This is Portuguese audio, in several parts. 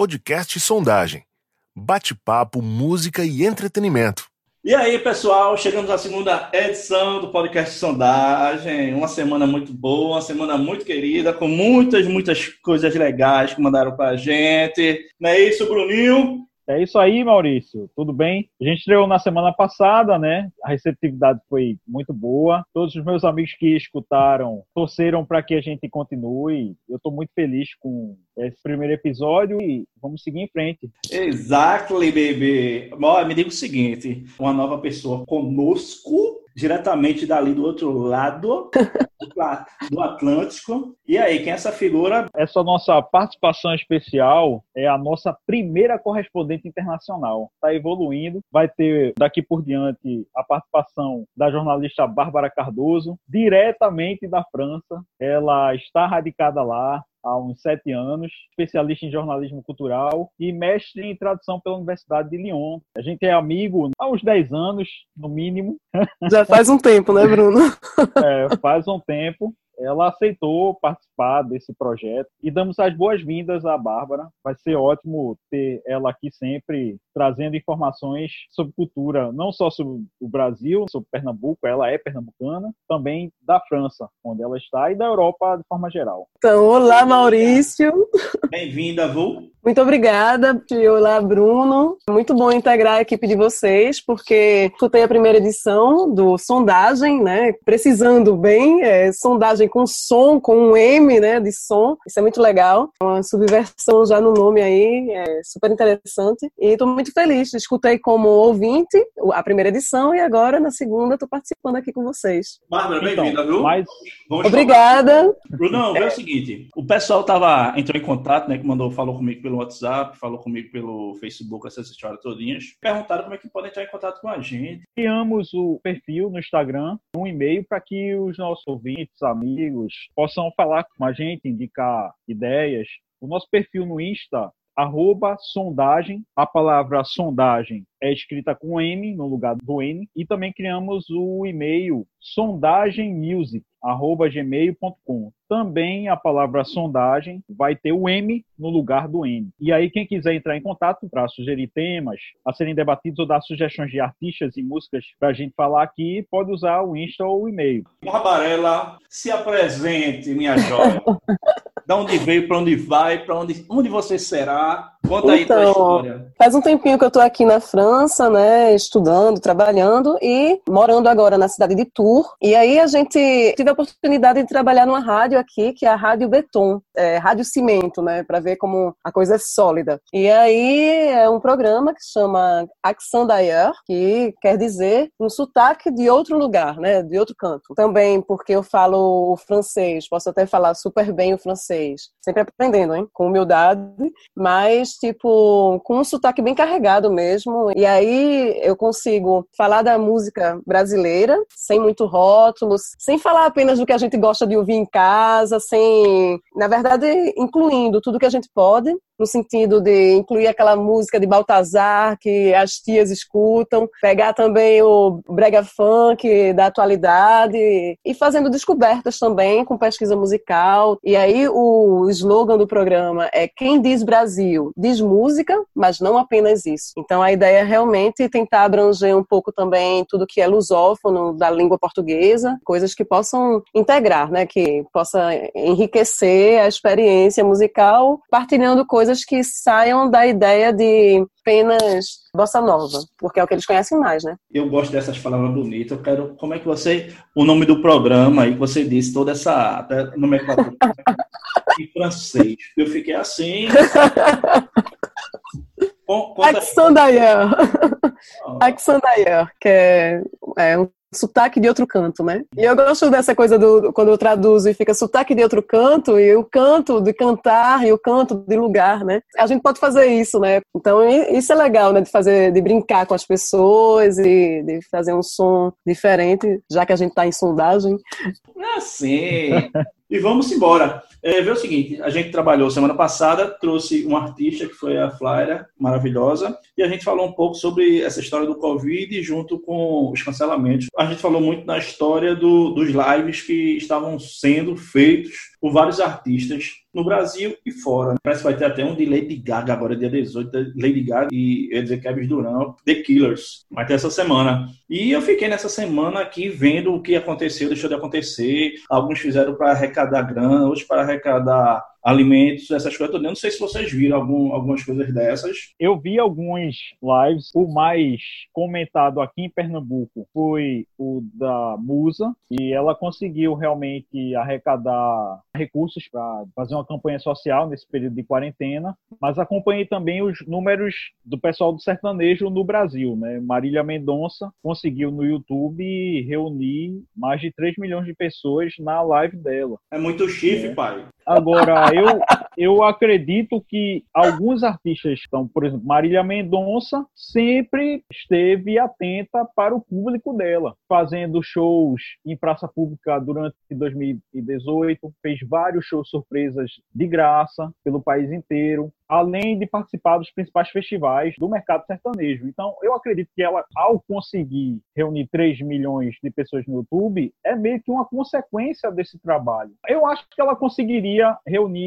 podcast Sondagem. Bate-papo, música e entretenimento. E aí, pessoal, chegamos à segunda edição do podcast Sondagem. Uma semana muito boa, uma semana muito querida, com muitas, muitas coisas legais que mandaram pra gente. Não é isso, Bruninho? É isso aí, Maurício. Tudo bem? A gente estreou na semana passada, né? A receptividade foi muito boa. Todos os meus amigos que escutaram torceram para que a gente continue. Eu estou muito feliz com esse primeiro episódio e vamos seguir em frente. Exactly, baby. Me diga o seguinte: uma nova pessoa conosco diretamente dali do outro lado do Atlântico. E aí, quem é essa figura? Essa nossa participação especial é a nossa primeira correspondente internacional. Está evoluindo. Vai ter daqui por diante a participação da jornalista Bárbara Cardoso, diretamente da França. Ela está radicada lá, há uns sete anos, especialista em jornalismo cultural e mestre em tradução pela Universidade de Lyon. A gente é amigo há uns dez anos, no mínimo. Já faz um tempo, né, Bruno? é, faz um tempo ela aceitou participar desse projeto e damos as boas-vindas à Bárbara. Vai ser ótimo ter ela aqui sempre trazendo informações sobre cultura, não só sobre o Brasil, sobre Pernambuco, ela é pernambucana, também da França, onde ela está, e da Europa de forma geral. Então, olá, Maurício. Bem-vinda, Vu. Muito obrigada. Olá, Bruno. Muito bom integrar a equipe de vocês, porque escutei a primeira edição do Sondagem, né? Precisando bem, é, sondagem com som, com um M, né, de som. Isso é muito legal. Uma subversão já no nome aí, é super interessante. E estou muito feliz. Escutei como ouvinte a primeira edição e agora, na segunda, estou participando aqui com vocês. Bárbara, bem-vinda, então, viu? Mas... Obrigada. Brunão, é o seguinte, o pessoal tava, entrou em contato, né, que mandou, falou comigo pelo WhatsApp, falou comigo pelo Facebook, essas histórias todinhas. Perguntaram como é que podem entrar em contato com a gente. Criamos o perfil no Instagram, um e-mail para que os nossos ouvintes, amigos, possam falar com a gente, indicar ideias. O nosso perfil no Insta arroba sondagem. A palavra sondagem é escrita com M no lugar do N. E também criamos o e-mail sondagemmusic.gmail.com. Também a palavra sondagem vai ter o M no lugar do N. E aí, quem quiser entrar em contato para sugerir temas a serem debatidos ou dar sugestões de artistas e músicas para a gente falar aqui, pode usar o Insta ou o e-mail. Barbarella, se apresente, minha joia. da onde veio, para onde vai, para onde, onde você será. Conta aí tua então, história. Faz um tempinho que eu estou aqui na França, né, estudando, trabalhando e morando agora na cidade de Tours. E aí a gente teve a oportunidade de trabalhar numa rádio aqui, que é a Rádio Beton, é, Rádio Cimento, né, para ver como a coisa é sólida. E aí é um programa que chama Accent d'ailleurs, que quer dizer um sotaque de outro lugar, né, de outro canto. Também porque eu falo o francês, posso até falar super bem o francês. Sempre aprendendo, hein, com humildade, mas tipo, com um sotaque bem carregado mesmo. E aí eu consigo falar da música brasileira, sem muito rótulos, sem falar apenas do que a gente gosta de ouvir em casa, sem, na verdade, incluindo tudo que a gente pode, no sentido de incluir aquela música de Baltazar que as tias escutam, pegar também o brega funk da atualidade e fazendo descobertas também com pesquisa musical. E aí o slogan do programa é quem diz Brasil diz música, mas não apenas isso. Então a ideia é realmente tentar abranger um pouco também tudo que é lusófono da língua portuguesa, coisas que possam integrar, né, que possa enriquecer a experiência musical, partilhando coisas coisas que saiam da ideia de apenas bossa nova, porque é o que eles conhecem mais, né? Eu gosto dessas palavras bonitas. Eu quero, como é que você, o nome do programa aí que você disse, toda essa nomenclatura em francês. Eu fiquei assim. Accent d'ailleurs. Accent d'ailleurs, que é, é um sotaque de outro canto, né? E eu gosto dessa coisa do quando eu traduzo e fica sotaque de outro canto e o canto de cantar e o canto de lugar, né? A gente pode fazer isso, né? Então isso é legal, né? De fazer, de brincar com as pessoas e de fazer um som diferente, já que a gente está em sondagem. Ah, sim. E vamos embora. É, vê o seguinte, a gente trabalhou semana passada, trouxe um artista que foi a Flyra, maravilhosa, e a gente falou um pouco sobre essa história do Covid junto com os cancelamentos. A gente falou muito na história do, dos lives que estavam sendo feitos por vários artistas no Brasil e fora. Parece que vai ter até um de Lady Gaga agora, dia 18, Lady Gaga e dizer Kevin Durant, The Killers, vai ter essa semana. E eu fiquei nessa semana aqui vendo o que aconteceu, deixou de acontecer. Alguns fizeram para arrecadar grana, outros para arrecadar alimentos, essas coisas. Eu não sei se vocês viram algum, algumas coisas dessas. Eu vi alguns lives. O mais comentado aqui em Pernambuco foi o da Musa, e ela conseguiu realmente arrecadar recursos para fazer uma campanha social nesse período de quarentena, mas acompanhei também os números do pessoal do sertanejo no Brasil, né? Marília Mendonça conseguiu no YouTube reunir mais de 3 milhões de pessoas na live dela. É muito chifre, é. pai. Agora, eu, eu acredito que alguns artistas estão, por exemplo, Marília Mendonça sempre esteve atenta para o público dela, fazendo shows em praça pública durante 2018, fez vários shows surpresas de graça pelo país inteiro, além de participar dos principais festivais do mercado sertanejo. Então, eu acredito que ela, ao conseguir reunir 3 milhões de pessoas no YouTube, é meio que uma consequência desse trabalho. Eu acho que ela conseguiria reunir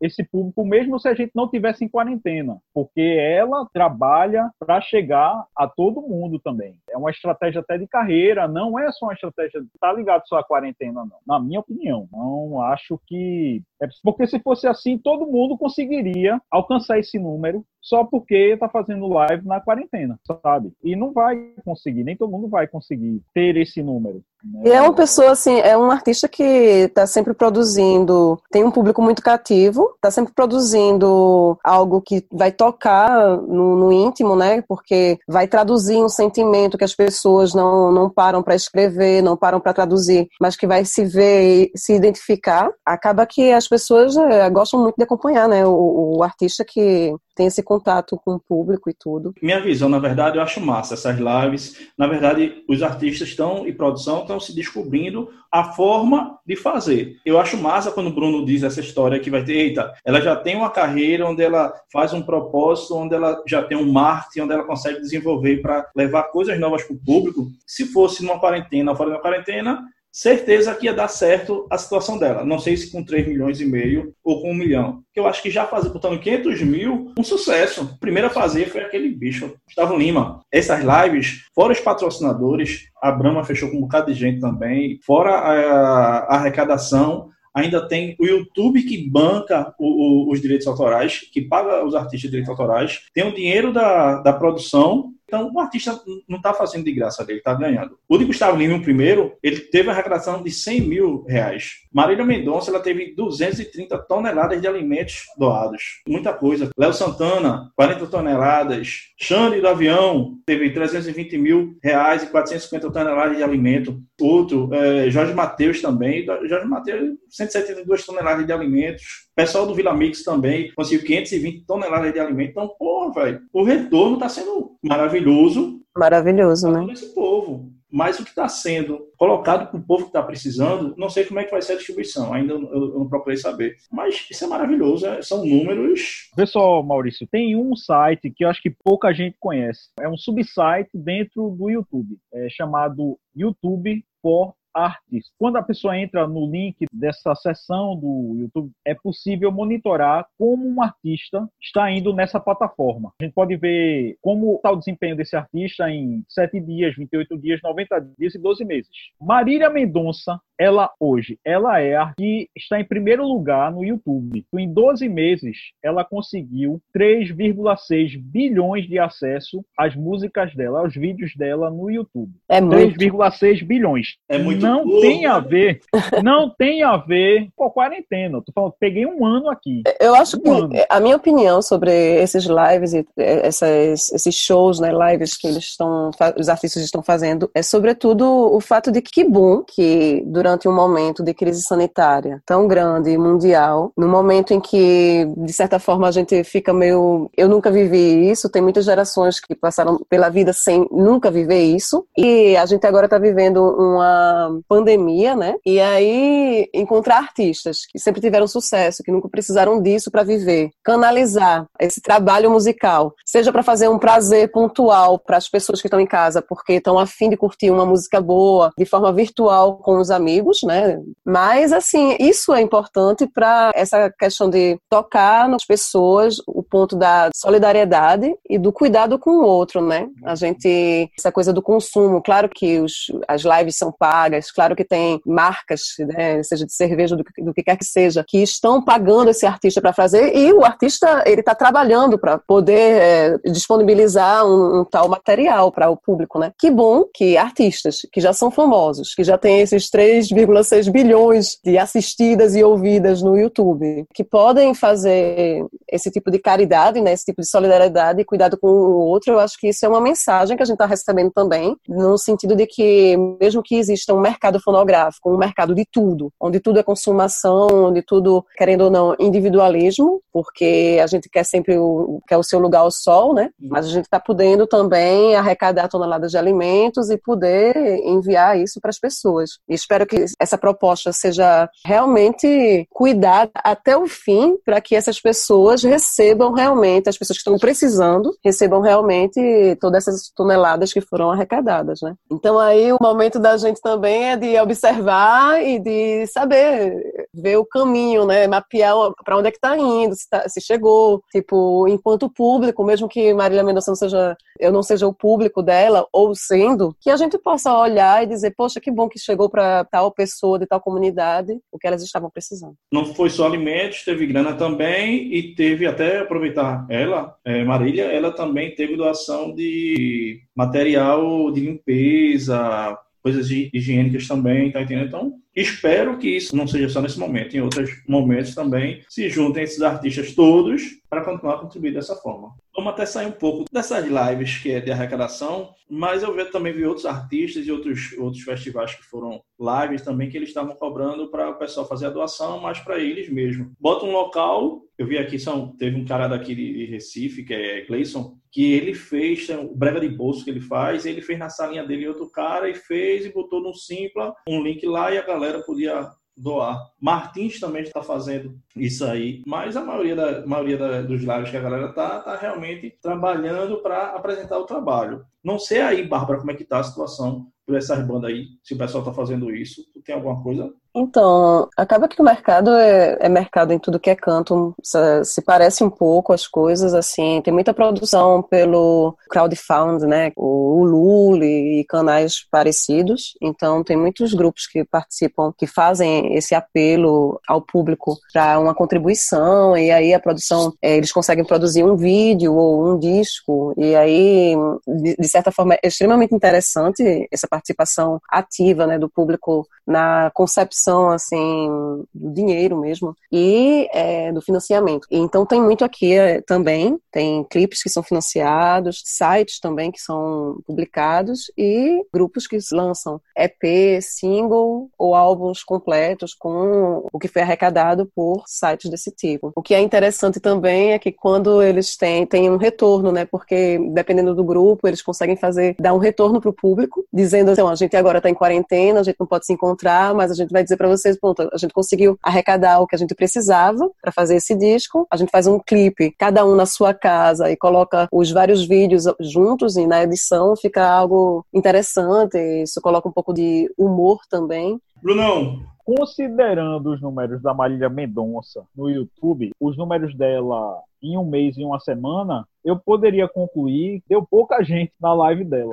esse público mesmo se a gente não tivesse em quarentena, porque ela trabalha para chegar a todo mundo também. É uma estratégia até de carreira, não é só uma estratégia tá ligado só à quarentena, não. Na minha opinião, não acho que é porque se fosse assim, todo mundo conseguiria alcançar esse número só porque está fazendo live na quarentena, sabe? E não vai conseguir, nem todo mundo vai conseguir ter esse número. Né? E é uma pessoa, assim, é um artista que está sempre produzindo, tem um público muito cativo, está sempre produzindo algo que vai tocar no, no, íntimo, né? Porque vai traduzir um sentimento que as pessoas não, não param para escrever, não param para traduzir, mas que vai se ver, se identificar. Acaba que as pessoas é, gostam muito de acompanhar, né? O, o artista que tem esse contato com o público e tudo. Minha visão, na verdade, eu acho massa essas lives. Na verdade, os artistas estão e produção estão se descobrindo a forma de fazer. Eu acho massa quando o Bruno diz essa história que vai ter, eita, ela já tem uma carreira onde ela faz um propósito, onde ela já tem um marketing, onde ela consegue desenvolver para levar coisas novas para o público. Se fosse numa quarentena fora da quarentena, certeza que ia dar certo a situação dela. Não sei se com 3 milhões e meio ou com 1 milhão. Que eu acho que já fazer, botando 500 mil, um sucesso. Primeiro a fazer foi aquele bicho, Gustavo Lima. Essas lives, fora os patrocinadores, a Brahma fechou com um bocado de gente também, fora a, a arrecadação, ainda tem o YouTube que banca o, o, os direitos autorais, que paga os artistas de direitos autorais, tem o dinheiro da, da produção então, o artista não está fazendo de graça dele, está ganhando. O de Gustavo Lima, o primeiro, ele teve uma arrecadação de 100 mil reais. Marília Mendonça, ela teve 230 toneladas de alimentos doados. Muita coisa. Léo Santana, 40 toneladas. Xande do Avião, teve 320 mil reais e 450 toneladas de alimento. Outro, é, Jorge Mateus também. Jorge Mateus, 172 toneladas de alimentos pessoal do Vila Mix também conseguiu 520 toneladas de alimento. Então, pô, velho, o retorno está sendo maravilhoso. Maravilhoso, né? Esse povo. Mas o que está sendo colocado para o povo que está precisando, não sei como é que vai ser a distribuição, ainda eu, eu não procurei saber. Mas isso é maravilhoso, é, são números. Pessoal, Maurício, tem um site que eu acho que pouca gente conhece. É um subsite dentro do YouTube, é chamado YouTube for artes. Quando a pessoa entra no link dessa sessão do YouTube, é possível monitorar como um artista está indo nessa plataforma. A gente pode ver como está o desempenho desse artista em 7 dias, 28 dias, 90 dias e 12 meses. Marília Mendonça, ela hoje, ela é a que está em primeiro lugar no YouTube. Em 12 meses, ela conseguiu 3,6 bilhões de acesso às músicas dela, aos vídeos dela no YouTube. É 3,6 bilhões. É muito não tem a ver, não tem a ver com quarentena. Tu falou, peguei um ano aqui. Eu acho um que ano. a minha opinião sobre esses lives e essas, esses shows, né, lives que eles estão, os artistas estão fazendo, é sobretudo o fato de que bom que durante um momento de crise sanitária tão grande mundial, no momento em que de certa forma a gente fica meio, eu nunca vivi isso, tem muitas gerações que passaram pela vida sem nunca viver isso e a gente agora está vivendo uma pandemia, né? E aí encontrar artistas que sempre tiveram sucesso, que nunca precisaram disso para viver, canalizar esse trabalho musical, seja para fazer um prazer pontual para as pessoas que estão em casa, porque estão afim de curtir uma música boa de forma virtual com os amigos né? Mas, assim, isso é importante para essa questão de tocar nas pessoas o ponto da solidariedade e do cuidado com o outro, né? A gente, essa coisa do consumo, claro que os, as lives são pagas, claro que tem marcas, né, seja de cerveja, do, do que quer que seja, que estão pagando esse artista para fazer e o artista, ele está trabalhando para poder é, disponibilizar um, um tal material para o público, né? Que bom que artistas que já são famosos, que já têm esses 3,6 bilhões de assistidas e ouvidas no YouTube, que podem fazer esse tipo de caridade, né, esse tipo de solidariedade e cuidado com o outro, eu acho que isso é uma mensagem que a gente está recebendo também, no sentido de que, mesmo que exista um mercado fonográfico, um mercado de tudo, onde tudo é consumação, onde tudo, querendo ou não, individualismo, porque a gente quer sempre o, quer o seu lugar ao sol, né? Mas a gente está podendo também arrecadar toneladas de alimentos e poder enviar isso para as pessoas. E espero que essa proposta seja realmente cuidada até o fim para que essas pessoas recebam realmente, as pessoas que estão precisando, recebam realmente todas essas toneladas que foram arrecadadas, né? Então aí o momento da gente também é de observar e de saber, ver o caminho, né? Mapear para onde é que está indo, se, tá, se chegou, tipo, enquanto público, mesmo que Marília Mendonça não seja, eu não seja o público dela, ou sendo, que a gente possa olhar e dizer, poxa, que bom que chegou para tal pessoa de tal comunidade o que elas estavam precisando. Não foi só alimentos, teve grana também e teve até aproveitar ela, é, Marília, ela também teve doação de material de limpeza, coisas higiênicas também, tá entendendo? Então, espero que isso não seja só nesse momento, em outros momentos também se juntem esses artistas todos para continuar a contribuir dessa forma. Vamos até sair um pouco dessas lives que é de arrecadação, mas eu também vi outros artistas e outros, outros festivais que foram lives também que eles estavam cobrando para o pessoal fazer a doação, mas para eles mesmo. Bota um local, eu vi aqui, são, teve um cara daqui de Recife, que é Cleison, que ele fez, o brega de bolso que ele faz, ele fez na salinha dele outro cara e fez e botou no Simpla um link lá e a galera podia doar. Martins também está fazendo isso aí, mas a maioria, da, maioria da, dos lives que a galera tá, tá realmente trabalhando para apresentar o trabalho. Não sei aí, Bárbara, como é que tá a situação por essas bandas aí, se o pessoal tá fazendo isso. Tu tem alguma coisa então, acaba que o mercado é, é, mercado em tudo que é canto, se, parece um pouco as coisas, assim, tem muita produção pelo crowdfund, né, o Ulule e canais parecidos, então tem muitos grupos que participam, que fazem esse apelo ao público para uma contribuição, e aí a produção, é, eles conseguem produzir um vídeo ou um disco, e aí, de, de certa forma, é extremamente interessante essa participação ativa, né, do público na concepção assim do dinheiro mesmo e é, do financiamento. Então tem muito aqui é, também, tem clipes que são financiados, sites também que são publicados e grupos que lançam EP, single ou álbuns completos com o que foi arrecadado por sites desse tipo. O que é interessante também é que quando eles têm, têm um retorno, né? Porque dependendo do grupo, eles conseguem fazer, dar um retorno para o público, dizendo assim, a gente agora está em quarentena, a gente não pode se encontrar, mas a gente vai dizer para vocês, ponto, a gente conseguiu arrecadar o que a gente precisava para fazer esse disco. A gente faz um clipe, cada um na sua casa e coloca os vários vídeos juntos e na edição fica algo interessante. Isso coloca um pouco de humor também. Brunão, considerando os números da Marília Mendonça no YouTube, os números dela em um mês e uma semana, eu poderia concluir deu pouca gente na live dela.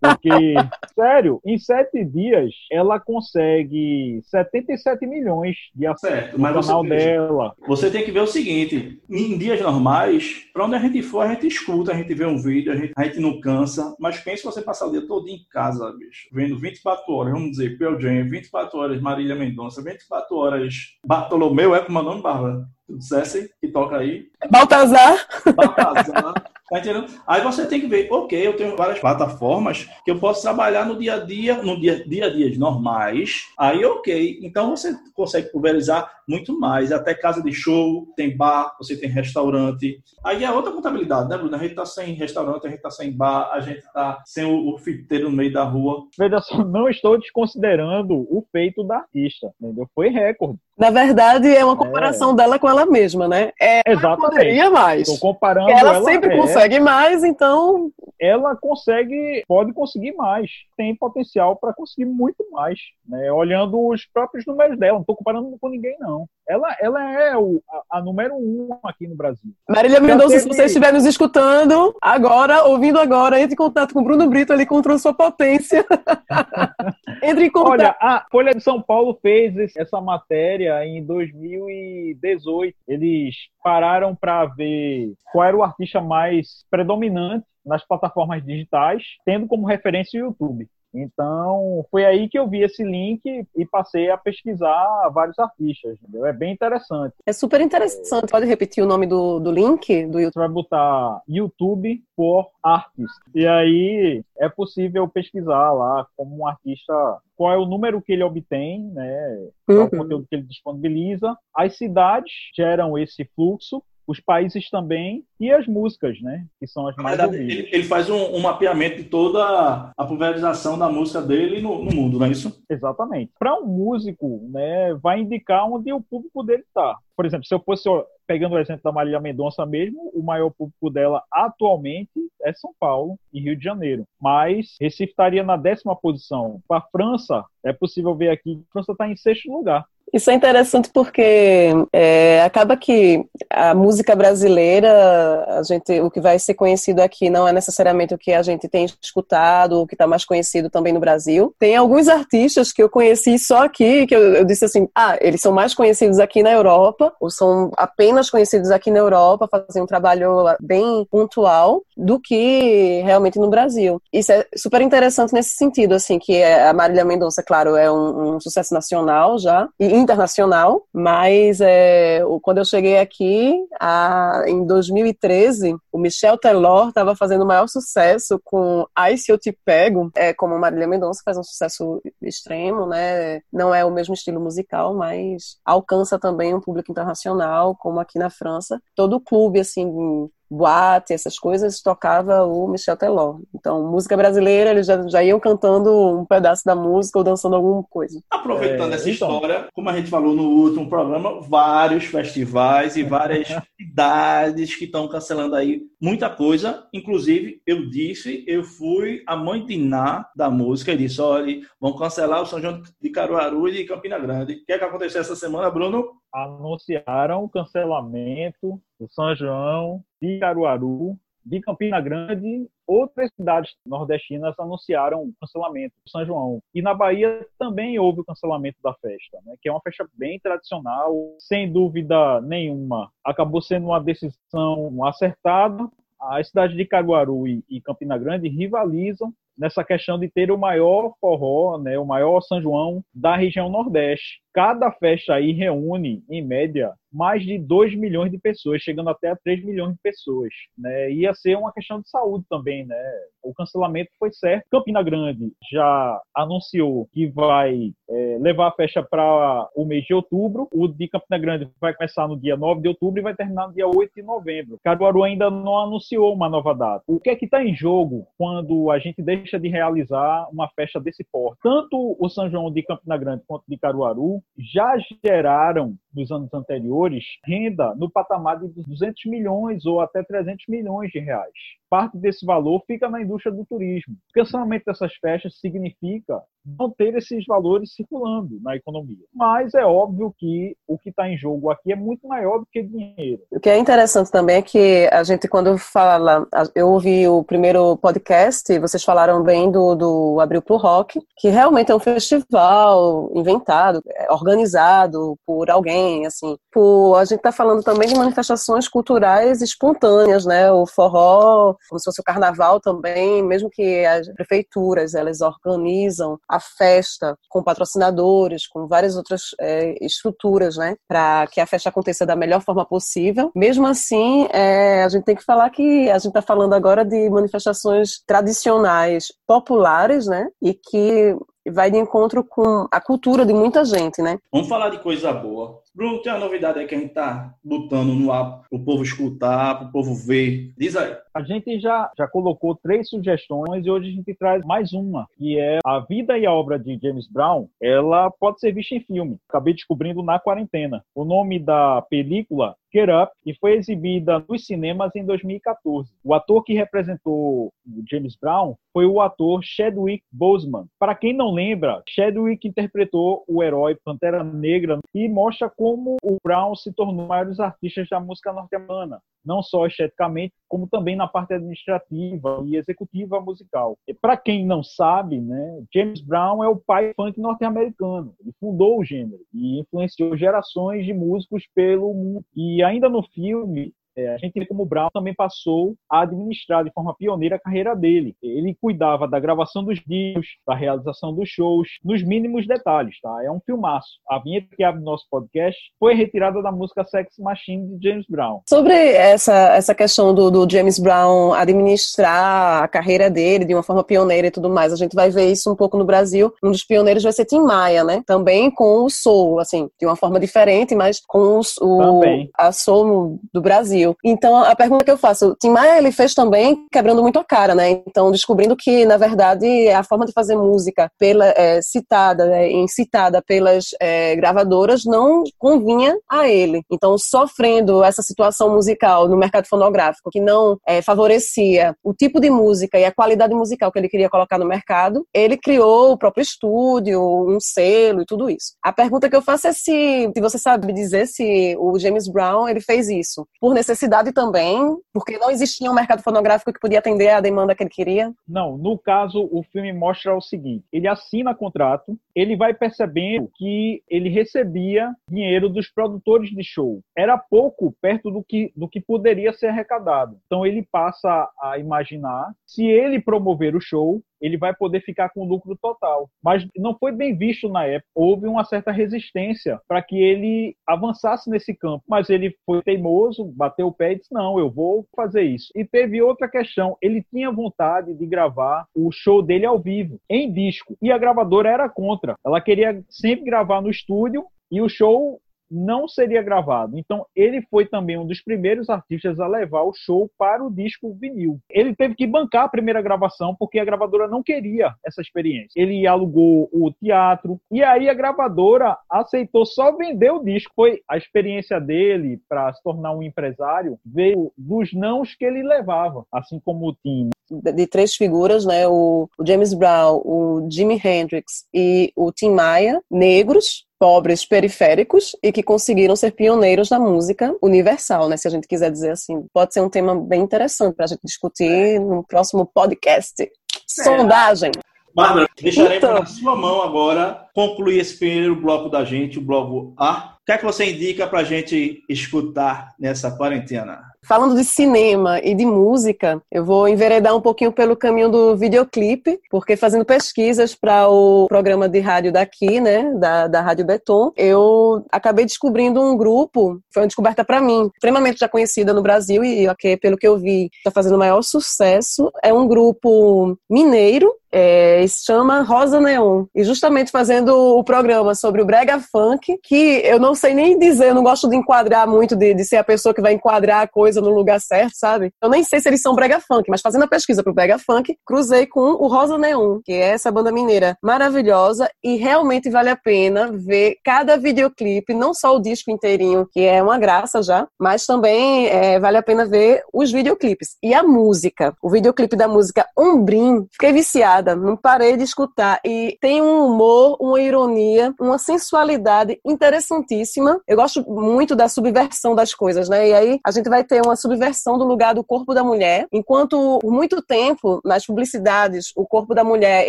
Porque, sério, em sete dias ela consegue 77 milhões de acessos no canal você, dela. Você tem que ver o seguinte: em dias normais, para onde a gente for, a gente escuta, a gente vê um vídeo, a gente, a gente não cansa. Mas pense você passar o dia todo em casa, bicho, vendo 24 horas, vamos dizer, Pearl Jam, 24 horas Marília Mendonça, 24 horas Bartolomeu, é como é o nome, Bárbara? Tu dissesse que toca aí. Baltazar. Baltazar. Tá entendendo? Aí você tem que ver, ok, eu tenho várias plataformas que eu posso trabalhar no dia a dia, no dia, dia a dia normais. Aí, ok. Então você consegue pulverizar muito mais. Até casa de show, tem bar, você tem restaurante. Aí é outra contabilidade, né, Bruno? A gente tá sem restaurante, a gente tá sem bar, a gente tá sem o, o fiteiro no meio da rua. Veja só, não estou desconsiderando o feito da artista, entendeu? Foi recorde. Na verdade, é uma comparação é. dela com ela mesma, né? É, Exatamente. poderia mais. Estou comparando ela, ela sempre é. consegue mais, então ela consegue, pode conseguir mais, tem potencial para conseguir muito mais, né? Olhando os próprios números dela, não estou comparando com ninguém não. Ela, ela é o, a, a número um aqui no Brasil. Marília Mendonça, teve... se você estiver nos escutando agora, ouvindo agora, entre em contato com o Bruno Brito, ele encontrou sua potência. entre em contato. Olha, a Folha de São Paulo fez essa matéria em 2018. Eles pararam para ver qual era o artista mais predominante nas plataformas digitais, tendo como referência o YouTube. Então, foi aí que eu vi esse link e passei a pesquisar vários artistas. Entendeu? É bem interessante. É super interessante. Pode repetir o nome do, do link do YouTube? Vai botar YouTube for Artist. E aí é possível pesquisar lá como um artista qual é o número que ele obtém, né? Qual é o uhum. conteúdo que ele disponibiliza. As cidades geram esse fluxo os países também e as músicas, né? Que são as mais verdade, ouvidas. Ele, ele faz um, um, mapeamento de toda a pulverização da música dele no, no mundo, não é isso? Exatamente. Para um músico, né, vai indicar onde o público dele está. Por exemplo, se eu fosse pegando o exemplo da Marília Mendonça mesmo, o maior público dela atualmente é São Paulo e Rio de Janeiro. Mas Recife estaria na décima posição. Para a França, é possível ver aqui que a França está em sexto lugar. Isso é interessante porque é, acaba que a música brasileira, a gente, o que vai ser conhecido aqui não é necessariamente o que a gente tem escutado, o que está mais conhecido também no Brasil. Tem alguns artistas que eu conheci só aqui, que eu, eu, disse assim, ah, eles são mais conhecidos aqui na Europa, ou são apenas conhecidos aqui na Europa, fazem um trabalho bem pontual, do que realmente no Brasil. Isso é super interessante nesse sentido, assim, que a Marília Mendonça, claro, é um, um sucesso nacional já, e internacional, mas é, quando eu cheguei aqui, a, em 2013, o Michel Teló estava fazendo o maior sucesso com Ai Se Eu Te Pego, é, como Marília Mendonça faz um sucesso extremo, né? Não é o mesmo estilo musical, mas alcança também um público internacional, como aqui na França. Todo clube, assim, boate, essas coisas, tocava o Michel Teló. Então, música brasileira, eles já, já iam cantando um pedaço da música ou dançando alguma coisa. Aproveitando é, essa então. história, como a gente falou no último programa, vários festivais e várias cidades que estão cancelando aí muita coisa. Inclusive, eu disse, eu fui a mãe de Ná da música e disse, olha, vão cancelar o São João de Caruaru e de Campina Grande. O que é que aconteceu essa semana, Bruno? Anunciaram o cancelamento do São João de Caruaru, de Campina Grande, outras cidades nordestinas anunciaram o cancelamento do São João. E na Bahia também houve o cancelamento da festa, né, que é uma festa bem tradicional, sem dúvida nenhuma. Acabou sendo uma decisão acertada. A cidade de Caruaru e Campina Grande rivalizam nessa questão de ter o maior forró, né, o maior São João da região Nordeste. Cada festa aí reúne, em média, mais de 2 milhões de pessoas, chegando até a 3 milhões de pessoas. Né? Ia ser uma questão de saúde também, né? O cancelamento foi certo. Campina Grande já anunciou que vai é, levar a festa para o mês de outubro. O de Campina Grande vai começar no dia 9 de outubro e vai terminar no dia 8 de novembro. Caruaru ainda não anunciou uma nova data. O que é que está em jogo quando a gente deixa de realizar uma festa desse porte? Tanto o São João de Campina Grande quanto de Caruaru já geraram, nos anos anteriores, renda no patamar de 200 milhões ou até 300 milhões de reais parte desse valor fica na indústria do turismo. O cancelamento dessas festas significa não ter esses valores circulando na economia. Mas é óbvio que o que está em jogo aqui é muito maior do que dinheiro. O que é interessante também é que a gente, quando fala, eu ouvi o primeiro podcast, vocês falaram bem do, do Abril pro Rock, que realmente é um festival inventado, é organizado por alguém, assim. Por, a gente está falando também de manifestações culturais espontâneas, né? O forró como se fosse o carnaval também, mesmo que as prefeituras elas organizam a festa com patrocinadores, com várias outras é, estruturas, né, para que a festa aconteça da melhor forma possível. Mesmo assim, é, a gente tem que falar que a gente está falando agora de manifestações tradicionais, populares, né, e que vai de encontro com a cultura de muita gente, né? Vamos falar de coisa boa. Bruno, tem uma novidade aí que a gente tá botando no ar pro povo escutar, pro povo ver. Diz aí. A gente já, já colocou três sugestões e hoje a gente traz mais uma, que é a vida e a obra de James Brown. Ela pode ser vista em filme. Acabei descobrindo na quarentena. O nome da película Get Up e foi exibida nos cinemas em 2014. O ator que representou James Brown foi o ator Chadwick Boseman. Para quem não lembra, Chadwick interpretou o herói Pantera Negra e mostra como o Brown se tornou um dos maiores artistas da música norte-americana, não só esteticamente, como também na parte administrativa e executiva musical. Para quem não sabe, né, James Brown é o pai funk norte-americano. Ele fundou o gênero e influenciou gerações de músicos pelo mundo. E ainda no filme, é, a gente vê como o Brown também passou a administrar de forma pioneira a carreira dele. Ele cuidava da gravação dos discos, da realização dos shows, nos mínimos detalhes, tá? É um filmaço. A vinheta que abre nosso podcast foi retirada da música Sex Machine de James Brown. Sobre essa, essa questão do, do James Brown administrar a carreira dele de uma forma pioneira e tudo mais, a gente vai ver isso um pouco no Brasil. Um dos pioneiros vai ser Tim Maia, né? Também com o soul, assim, de uma forma diferente, mas com o, a soul do Brasil. Brasil. Então, a pergunta que eu faço, Tim Maia, ele fez também quebrando muito a cara, né? Então, descobrindo que, na verdade, a forma de fazer música pela, é, citada, é, incitada pelas é, gravadoras não convinha a ele. Então, sofrendo essa situação musical no mercado fonográfico que não é, favorecia o tipo de música e a qualidade musical que ele queria colocar no mercado, ele criou o próprio estúdio, um selo e tudo isso. A pergunta que eu faço é se, se você sabe dizer se o James Brown ele fez isso por necessidade necessidade também, porque não existia um mercado fonográfico que podia atender a demanda que ele queria? Não, no caso, o filme mostra o seguinte: ele assina contrato, ele vai percebendo que ele recebia dinheiro dos produtores de show. Era pouco perto do que, do que poderia ser arrecadado. Então ele passa a imaginar se ele promover o show, ele vai poder ficar com lucro total. Mas não foi bem visto na época. Houve uma certa resistência para que ele avançasse nesse campo. Mas ele foi teimoso, bateu o pé e disse: não, eu vou fazer isso. E teve outra questão: ele tinha vontade de gravar o show dele ao vivo, em disco. E a gravadora era contra. Ela queria sempre gravar no estúdio e o show não seria gravado. Então, ele foi também um dos primeiros artistas a levar o show para o disco vinil. Ele teve que bancar a primeira gravação porque a gravadora não queria essa experiência. Ele alugou o teatro e aí a gravadora aceitou só vender o disco. Foi a experiência dele para se tornar um empresário veio dos nãos que ele levava, assim como o Tim de três figuras, né? O, James Brown, o Jimi Hendrix e o Tim Maia, negros, pobres periféricos e que conseguiram ser pioneiros da música universal, né? Se a gente quiser dizer assim. Pode ser um tema bem interessante para a gente discutir no próximo podcast. Sondagem. Bárbara, deixaremos então, na sua mão agora concluir esse primeiro bloco da gente, o bloco A. O que é que você indica para a gente escutar nessa quarentena? Falando de cinema e de música, eu vou enveredar um pouquinho pelo caminho do videoclipe, porque fazendo pesquisas para o programa de rádio daqui, né, da, da Rádio Beton, eu acabei descobrindo um grupo, foi uma descoberta para mim, extremamente já conhecida no Brasil e, okay, pelo que eu vi, está fazendo maior sucesso. É um grupo mineiro é, se chama Rosa Neon. E justamente fazendo o programa sobre o Brega Funk, que eu não sei nem dizer, eu não gosto de enquadrar muito, de, de ser a pessoa que vai enquadrar a coisa no lugar certo, sabe? Eu nem sei se eles são Brega Funk, mas fazendo a pesquisa pro Brega Funk, cruzei com o Rosa Neon, que é essa banda mineira maravilhosa e realmente vale a pena ver cada videoclipe, não só o disco inteirinho, que é uma graça já, mas também é, vale a pena ver os videoclipes. E a música, o videoclipe da música Ombrim, fiquei viciada não parei de escutar. E tem um humor, uma ironia, uma sensualidade interessantíssima. Eu gosto muito da subversão das coisas, né? E aí a gente vai ter uma subversão do lugar do corpo da mulher, enquanto por muito tempo nas publicidades o corpo da mulher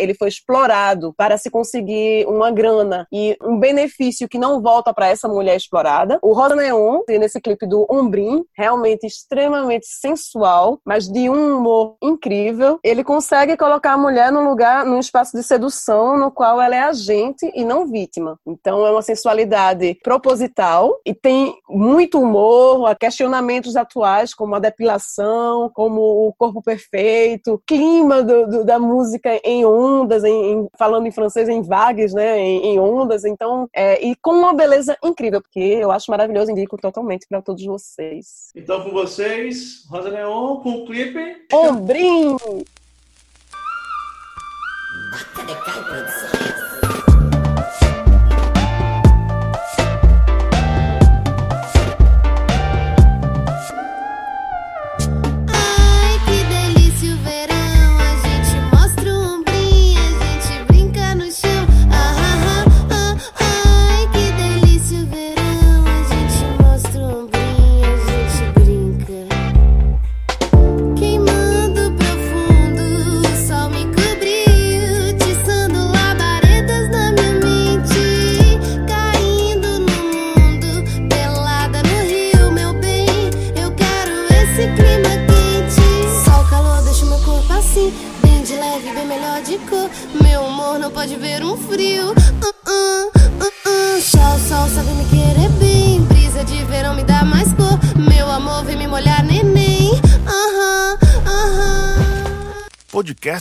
ele foi explorado para se conseguir uma grana e um benefício que não volta para essa mulher explorada. O Rosa Neon, nesse clipe do Ombrim, realmente extremamente sensual, mas de um humor incrível. Ele consegue colocar a mulher num lugar, num espaço de sedução no qual ela é agente e não vítima. Então é uma sensualidade proposital e tem muito humor, questionamentos atuais atuais, como a depilação, como o corpo perfeito, clima do, do, da música em ondas, em, em, falando em francês, em vagues, né, em, em ondas. Então, é, e com uma beleza incrível, porque eu acho maravilhoso, indico totalmente para todos vocês. Então, com vocês, Rosa Leon, com o clipe. Ombrinho!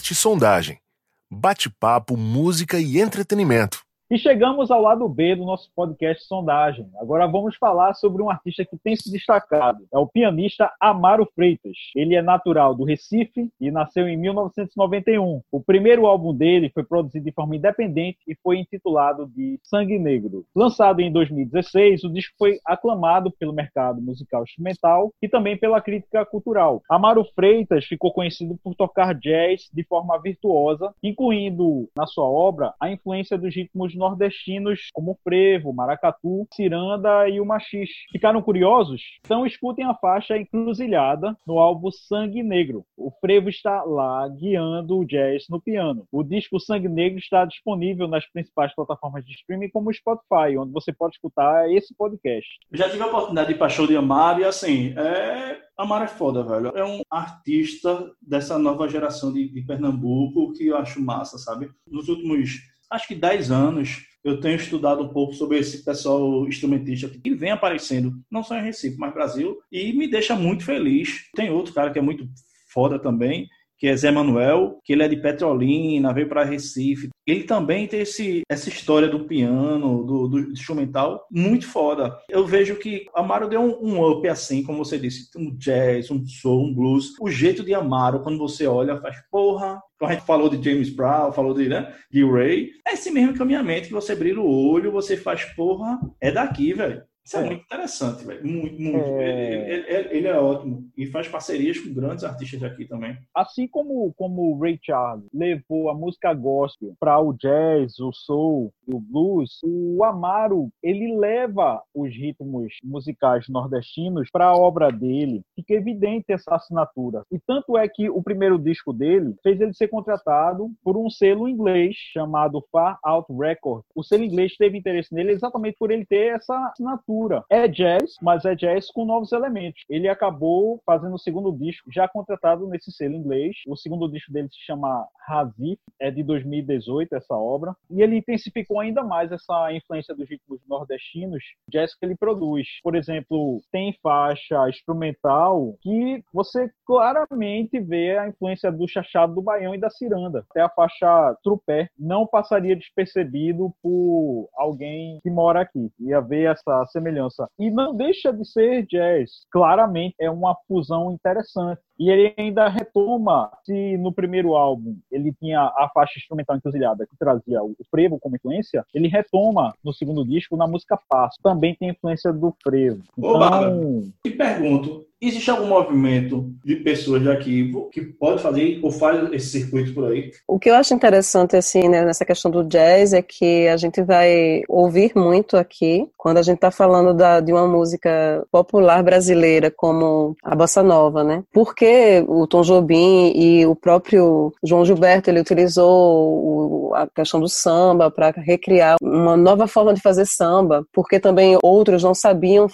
Podcast Sondagem. Bate-papo, música e entretenimento. E chegamos ao lado B do nosso podcast Sondagem. Agora vamos falar sobre um artista que tem se destacado. É o pianista Amaro Freitas. Ele é natural do Recife e nasceu em 1991. O primeiro álbum dele foi produzido de forma independente e foi intitulado de Sangue Negro. Lançado em 2016, o disco foi aclamado pelo mercado musical instrumental e também pela crítica cultural. Amaro Freitas ficou conhecido por tocar jazz de forma virtuosa, incluindo na sua obra a influência dos ritmos nordestinos como frevo, maracatu, ciranda e o machixe. Ficaram curiosos? Então escutem a faixa Encruzilhada no álbum Sangue Negro. O frevo está lá guiando o jazz no piano. O disco Sangue Negro está disponível nas principais plataformas de streaming como o Spotify, onde você pode escutar esse podcast. Já tive a oportunidade de ir para show de Amar e assim, é Amar é foda, velho. É um artista dessa nova geração de, de, Pernambuco que eu acho massa, sabe? Nos últimos acho que 10 anos, eu tenho estudado um pouco sobre esse pessoal instrumentista que vem aparecendo, não só em Recife, mas Brasil, e me deixa muito feliz. Tem outro cara que é muito foda também, que é Zé Manuel, que ele é de Petrolina, veio para Recife. Ele também tem esse, essa história do piano, do, do, instrumental, muito foda. Eu vejo que Amaro deu um, um, up assim, como você disse, um jazz, um soul, um blues. O jeito de Amaro, quando você olha, faz porra. Quando a gente falou de James Brown, falou de, né, de Ray, é esse mesmo caminhamento que você brilha o olho, você faz porra, é daqui, velho. Isso é, é, muito interessante, velho. Muito, muito. É... Ele, ele, ele, é ótimo. E faz parcerias com grandes artistas aqui também. Assim como, como o Ray Charles levou a música gospel para o jazz, o soul e o blues, o Amaro, ele leva os ritmos musicais nordestinos para a obra dele. Fica evidente essa assinatura. E tanto é que o primeiro disco dele fez ele ser contratado por um selo inglês chamado Far Out Records. O selo inglês teve interesse nele exatamente por ele ter essa assinatura é jazz, mas é jazz com novos elementos. Ele acabou fazendo o segundo disco, já contratado nesse selo inglês. O segundo disco dele se chama Razif, é de 2018 essa obra. E ele intensificou ainda mais essa influência dos ritmos nordestinos, jazz que ele produz. Por exemplo, tem faixa instrumental que você claramente vê a influência do chachado do baião e da ciranda. Até a faixa trupé não passaria despercebido por alguém que mora aqui. Ia ver essa semelhança. E não deixa de ser jazz. Claramente é uma fusão interessante. E ele ainda retoma, se no primeiro álbum ele tinha a faixa instrumental encruzilhada que trazia o frevo como influência, ele retoma no segundo disco na música Passo. Também tem influência do frevo. Então... Ô, Bárbara, te pergunto, Existe algum movimento de pessoas daqui que pode fazer ou faz esse circuito por aí? O que eu acho interessante, assim, né, nessa questão do jazz é que a gente vai ouvir muito aqui quando a gente está falando da, de uma música popular brasileira como a bossa nova, né? Porque o Tom Jobim e o próprio João Gilberto ele utilizou a questão do samba para recriar uma nova forma de fazer samba, porque também outros não sabiam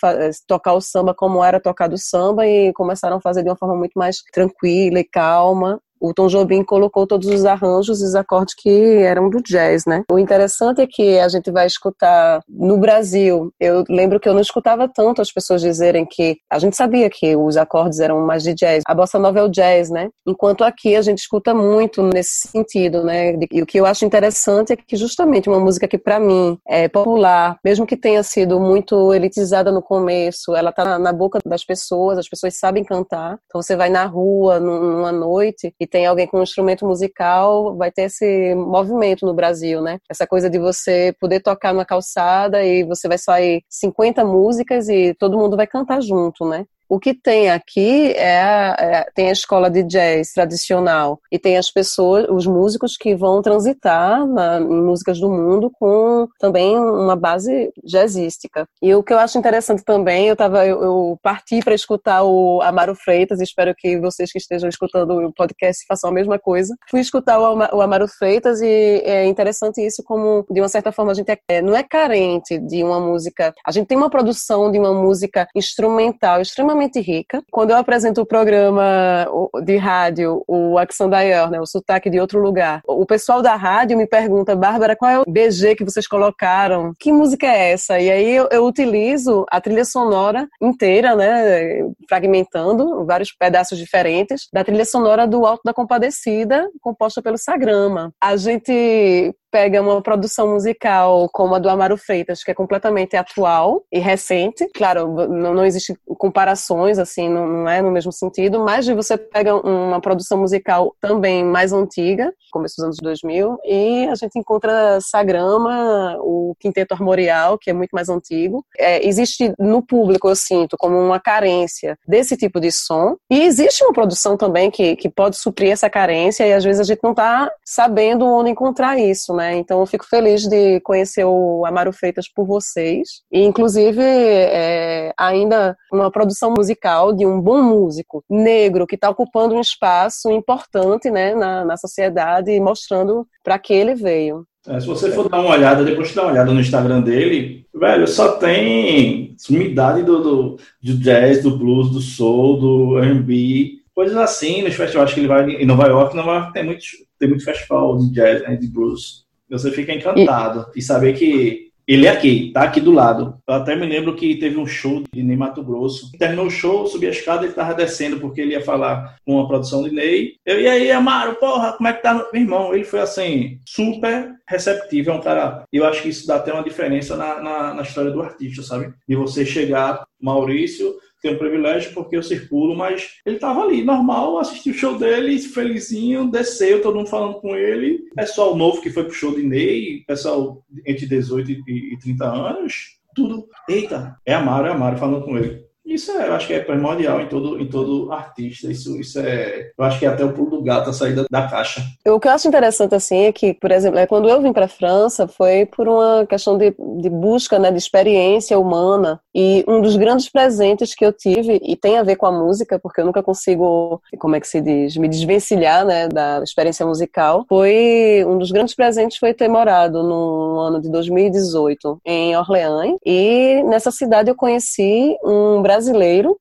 tocar o samba como era tocado o samba e começaram a fazer de uma forma muito mais tranquila e calma. O Tom Jobim colocou todos os arranjos e os acordes que eram do jazz, né? O interessante é que a gente vai escutar no Brasil. Eu lembro que eu não escutava tanto as pessoas dizerem que a gente sabia que os acordes eram mais de jazz. A bossa nova é o jazz, né? Enquanto aqui a gente escuta muito nesse sentido, né? E o que eu acho interessante é que justamente uma música que para mim é popular, mesmo que tenha sido muito elitizada no começo, ela tá na boca das pessoas, as pessoas sabem cantar. Então você vai na rua numa noite e tem alguém com um instrumento musical, vai ter esse movimento no Brasil, né? Essa coisa de você poder tocar numa calçada e você vai sair 50 músicas e todo mundo vai cantar junto, né? O que tem aqui é, a, é, tem a escola de jazz tradicional e tem as pessoas, os músicos que vão transitar na, em músicas do mundo com também uma base jazzística. E o que eu acho interessante também, eu tava, eu, eu parti para escutar o Amaro Freitas, espero que vocês que estejam escutando o podcast façam a mesma coisa. Fui escutar o, o Amaro Freitas e é interessante isso como de uma certa forma a gente é, não é carente de uma música. A gente tem uma produção de uma música instrumental extremamente extremamente rica. Quando eu apresento o programa de rádio, o Accent d'ailleurs, né, o sotaque de outro lugar, o pessoal da rádio me pergunta, Bárbara, qual é o BG que vocês colocaram? Que música é essa? E aí eu, eu utilizo a trilha sonora inteira, né, fragmentando vários pedaços diferentes da trilha sonora do Alto da Compadecida, composta pelo Sagrama. A gente pega uma produção musical como a do Amaro Freitas, que é completamente atual e recente. Claro, não, não existe comparações, assim, não, não, é no mesmo sentido, mas você pega uma produção musical também mais antiga, começo dos anos 2000, e a gente encontra Sagrama, o Quinteto Armorial, que é muito mais antigo. É, existe no público, eu sinto, como uma carência desse tipo de som, e existe uma produção também que, que pode suprir essa carência, e às vezes a gente não está sabendo onde encontrar isso, né? Né? Então eu fico feliz de conhecer o Amaro Freitas por vocês. E inclusive é, ainda uma produção musical de um bom músico negro que está ocupando um espaço importante né, na, na sociedade mostrando para que ele veio. É, se você for dar uma olhada, depois de dar uma olhada no Instagram dele, velho, só tem sumidade do, do, do jazz, do blues, do soul, do R&B, coisas assim nos festivais que ele vai em Nova York. Nova York tem muito, tem muito festival de jazz, né, de blues. Você fica encantado e, e saber que ele é aqui, tá aqui do lado. Eu até me lembro que teve um show de Ney Mato Grosso. Terminou o show, subi a escada e ele tava descendo porque ele ia falar com a produção de Ney. Eu, e aí, Amaro, porra, como é que tá? Meu irmão, ele foi assim, super receptivo. É um cara. Eu acho que isso dá até uma diferença na, na, na história do artista, sabe? De você chegar, Maurício, tenho um privilégio porque eu circulo, mas ele estava ali, normal, assisti o show dele, felizinho, desceu, todo mundo falando com ele. Pessoal novo que foi pro show de Ney, pessoal entre 18 e 30 anos, tudo. Eita, é Amaro, é Amaro falando com ele. Isso é, eu acho que é primordial em todo, em todo artista. Isso, isso é, eu acho que é até o pulo do gato a saída da caixa. O que eu acho interessante assim é que, por exemplo, é quando eu vim para a França foi por uma questão de, de busca, né, de experiência humana. E um dos grandes presentes que eu tive e tem a ver com a música, porque eu nunca consigo, como é que se diz, me desvencilhar, né, da experiência musical, foi um dos grandes presentes foi ter morado no ano de 2018 em Orleans e nessa cidade eu conheci um brasileiro,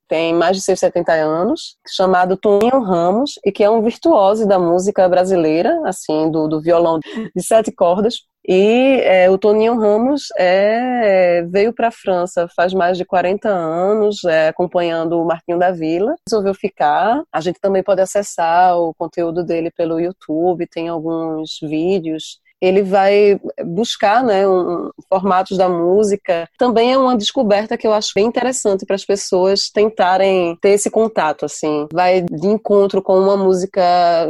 tem mais de seus 70 anos, chamado Toninho Ramos, e que é um virtuoso da música brasileira, assim, do, do violão de sete cordas. E é, o Toninho Ramos é, veio para a França faz mais de 40 anos, é, acompanhando o Marquinho da Vila. Resolveu ficar. A gente também pode acessar o conteúdo dele pelo YouTube, tem alguns vídeos ele vai buscar né, um, formatos da música. Também é uma descoberta que eu acho bem interessante para as pessoas tentarem ter esse contato. assim. Vai de encontro com uma música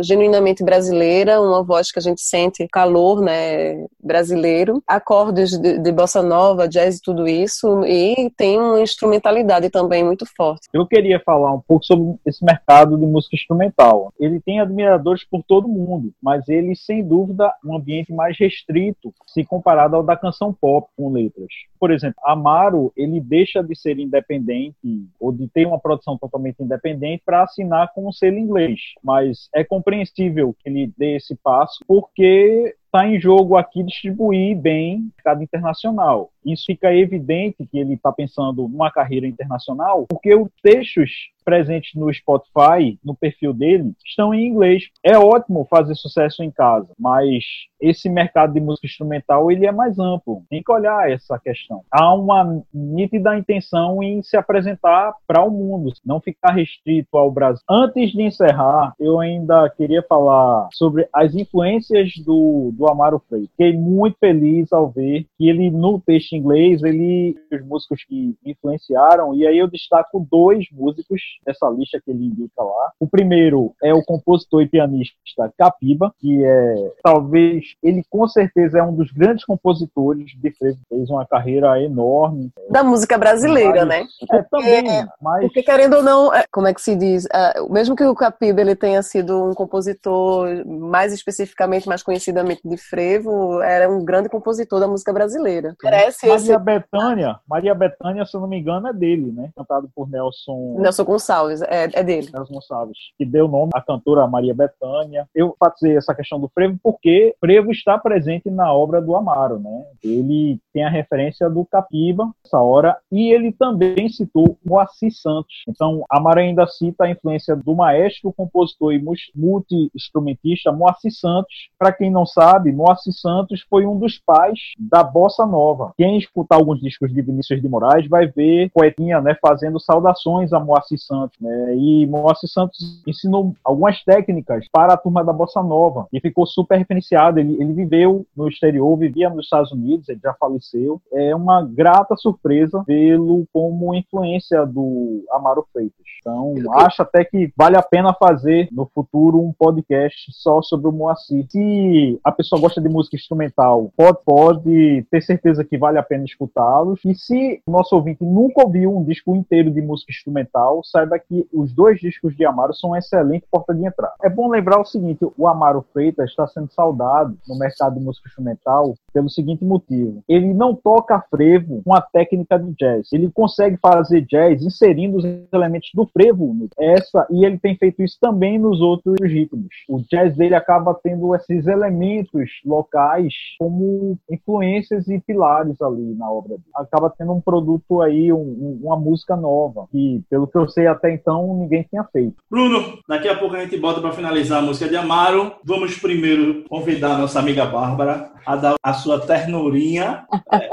genuinamente brasileira, uma voz que a gente sente calor né, brasileiro, acordes de, de bossa nova, jazz e tudo isso, e tem uma instrumentalidade também muito forte. Eu queria falar um pouco sobre esse mercado de música instrumental. Ele tem admiradores por todo mundo, mas ele, sem dúvida, um ambiente mais restrito se comparado ao da canção pop com letras. Por exemplo, Amaro, ele deixa de ser independente ou de ter uma produção totalmente independente para assinar com um selo inglês, mas é compreensível que ele dê esse passo porque está em jogo aqui distribuir bem mercado internacional. Isso fica evidente que ele está pensando numa carreira internacional, porque os textos presentes no Spotify, no perfil dele, estão em inglês. É ótimo fazer sucesso em casa, mas esse mercado de música instrumental ele é mais amplo. Tem que olhar essa questão. Há uma nítida intenção em se apresentar para o mundo, não ficar restrito ao Brasil. Antes de encerrar, eu ainda queria falar sobre as influências do, do Amaro Freitas. Fiquei muito feliz ao ver que ele, no texto em inglês, ele os músicos que influenciaram, e aí eu destaco dois músicos dessa lista que ele indica lá. O primeiro é o compositor e pianista Capiba, que é talvez ele com certeza é um dos grandes compositores de frevo, fez uma carreira enorme da música brasileira, né? É, também, é, mas porque querendo ou não, é, como é que se diz, é, mesmo que o Capiba ele tenha sido um compositor mais especificamente, mais conhecidamente de frevo, era um grande compositor da música brasileira. Parece Maria esse... Bethânia, Maria Bethânia, se eu não me engano, é dele, né? Cantado por Nelson Nelson Gonçalves, é, é dele. Nelson Gonçalves, que deu nome à cantora Maria Bethânia. Eu faço essa questão do frevo porque frevo está presente na obra do Amaro, né? Ele tem a referência do Capiba, essa hora, e ele também citou Moacir Santos. Então, Amaro ainda cita a influência do maestro, compositor e multi-instrumentista Moacir Santos. Para quem não sabe, Moacir Santos foi um dos pais da bossa nova. Quem escutar alguns discos de Vinícius de Moraes vai ver Poetinha, né, fazendo saudações a Moacir Santos, né? E Moacir Santos ensinou algumas técnicas para a turma da bossa nova e ficou super referenciado. Ele, ele viveu no exterior, vivia nos Estados Unidos, ele já faleceu. É uma grata surpresa vê-lo como influência do Amaro Freitas. Então, acho até que vale a pena fazer no futuro um podcast só sobre o Moacir. Se a pessoa gosta de música instrumental, pode, pode ter certeza que vale a pena escutá-los. E se o nosso ouvinte nunca ouviu um disco inteiro de música instrumental, saiba que os dois discos de Amaro são uma excelente porta de entrada. É bom lembrar o seguinte: o Amaro Freitas está sendo saudado no mercado de música instrumental pelo seguinte motivo: ele não toca frevo com a técnica de jazz. Ele consegue fazer jazz inserindo os elementos do frevo. Essa e ele tem feito isso também nos outros ritmos. O jazz dele acaba tendo esses elementos locais como influências e pilares ali na obra dele. Acaba tendo um produto aí, um, uma música nova que, pelo que eu sei até então, ninguém tinha feito. Bruno, daqui a pouco a gente bota para finalizar a música de Amaro. Vamos primeiro convidar a nossa amiga Bárbara a dar a sua ternurinha. É,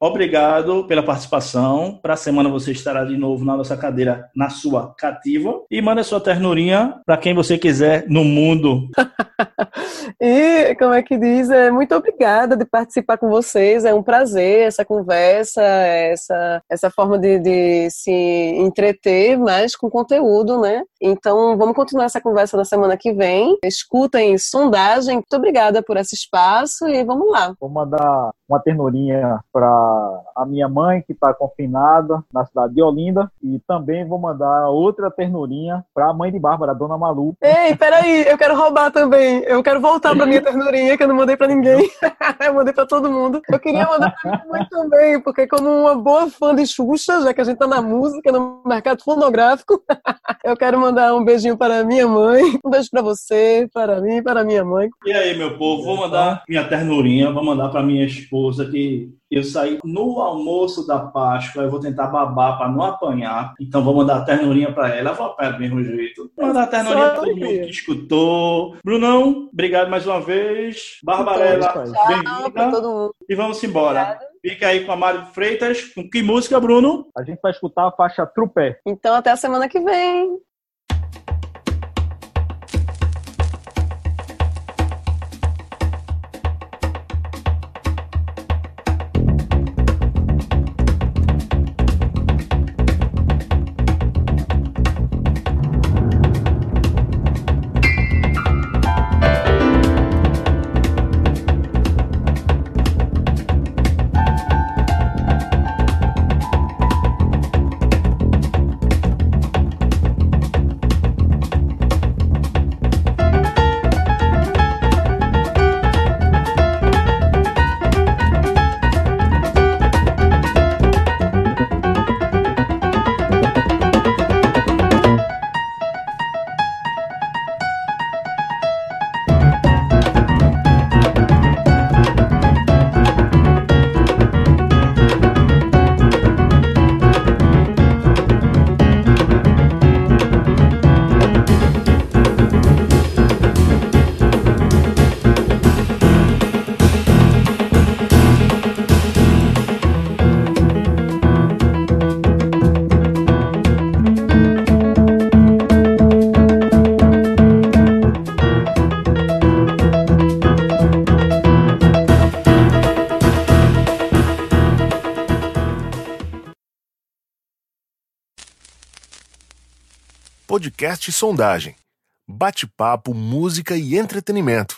obrigado pela participação. Para a semana você estará de novo na nossa cadeira, na sua cativa. E manda a sua ternurinha para quem você quiser no mundo. e, como é que diz, é, muito obrigada de participar com vocês. É um prazer essa conversa, essa, essa forma de, de se entreter, mas com conteúdo, né? Então, vamos continuar essa conversa na semana que vem. Escutem sondagem. Muito obrigada por esse espaço e vamos lá. Vou mandar uma ternurinha para a minha mãe, que está confinada na cidade de Olinda, e também vou mandar outra ternurinha para a mãe de Bárbara, a dona Malu. Ei, peraí, eu quero roubar também. Eu quero voltar para minha ternurinha, que eu não mandei para ninguém. eu mandei para todo mundo. Eu queria mandar para minha mãe também, porque como uma boa fã de Xuxa, já que a gente está na música, no mercado fonográfico, eu quero mandar um beijinho para minha mãe, um beijo para você, para mim, para minha mãe. E aí, meu povo, vou mandar minha ternurinha, vou mandar para minha esposa que eu saí no almoço da Páscoa, eu vou tentar babar para não apanhar. Então vou mandar a ternurinha para ela, eu vou apanhar do mesmo jeito. Vou mandar a ternurinha para todo mundo que escutou. Brunão, obrigado mais uma vez. Barbarella, bem-vinda. E vamos embora. Obrigada. Fica aí com a Mário Freitas. Com que música, Bruno? A gente vai escutar a faixa Trupé. Então até a semana que vem. Podcast Sondagem. Bate-papo, música e entretenimento.